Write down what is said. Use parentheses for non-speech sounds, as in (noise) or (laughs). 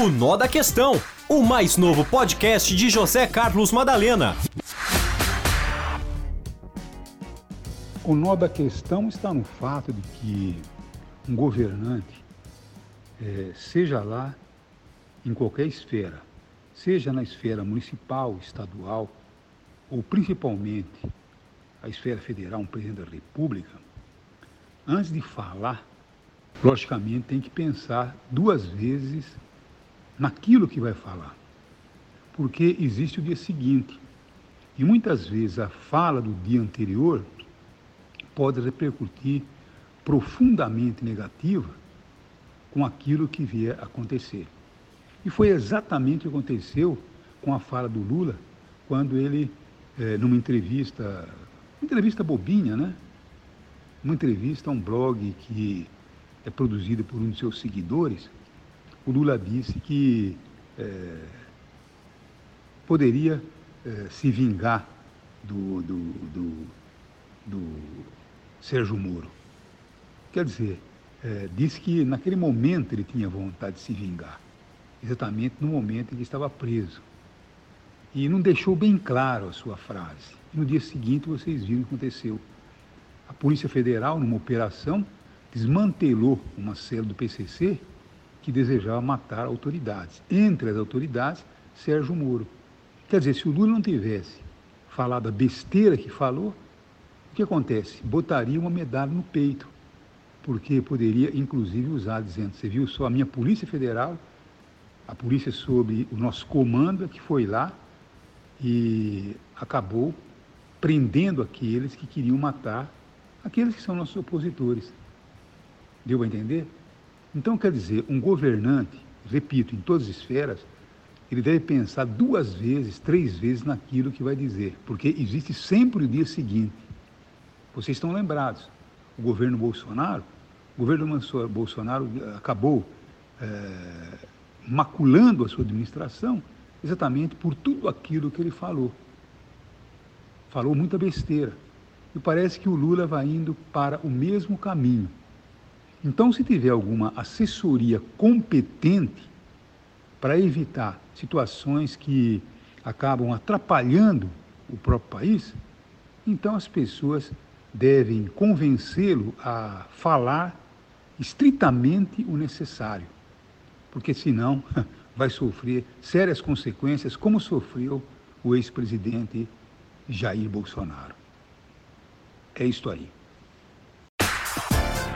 O Nó da Questão, o mais novo podcast de José Carlos Madalena. O nó da questão está no fato de que um governante, é, seja lá em qualquer esfera, seja na esfera municipal, estadual ou principalmente a esfera federal, um presidente da República, antes de falar, logicamente tem que pensar duas vezes naquilo que vai falar. Porque existe o dia seguinte. E muitas vezes a fala do dia anterior pode repercutir profundamente negativa com aquilo que vier acontecer. E foi exatamente o que aconteceu com a fala do Lula, quando ele, é, numa entrevista, entrevista bobinha, né? Uma entrevista a um blog que é produzido por um de seus seguidores, o Lula disse que é, poderia é, se vingar do, do, do, do, Sérgio Moro. Quer dizer, é, disse que naquele momento ele tinha vontade de se vingar, exatamente no momento em que estava preso. E não deixou bem claro a sua frase. No dia seguinte vocês viram o que aconteceu. A Polícia Federal, numa operação, desmantelou uma cela do PCC que desejava matar autoridades. Entre as autoridades, Sérgio Moro. Quer dizer, se o Lula não tivesse falado a besteira que falou, o que acontece? Botaria uma medalha no peito, porque poderia, inclusive, usar, dizendo: você viu só a minha Polícia Federal, a polícia sob o nosso comando, que foi lá e acabou prendendo aqueles que queriam matar aqueles que são nossos opositores. Deu a entender? Então, quer dizer, um governante, repito, em todas as esferas, ele deve pensar duas vezes, três vezes naquilo que vai dizer, porque existe sempre o dia seguinte. Vocês estão lembrados, o governo Bolsonaro, o governo Bolsonaro acabou é, maculando a sua administração exatamente por tudo aquilo que ele falou. Falou muita besteira. E parece que o Lula vai indo para o mesmo caminho. Então, se tiver alguma assessoria competente para evitar situações que acabam atrapalhando o próprio país, então as pessoas devem convencê-lo a falar estritamente o necessário, porque senão (laughs) vai sofrer sérias consequências, como sofreu o ex-presidente Jair Bolsonaro. É isto aí.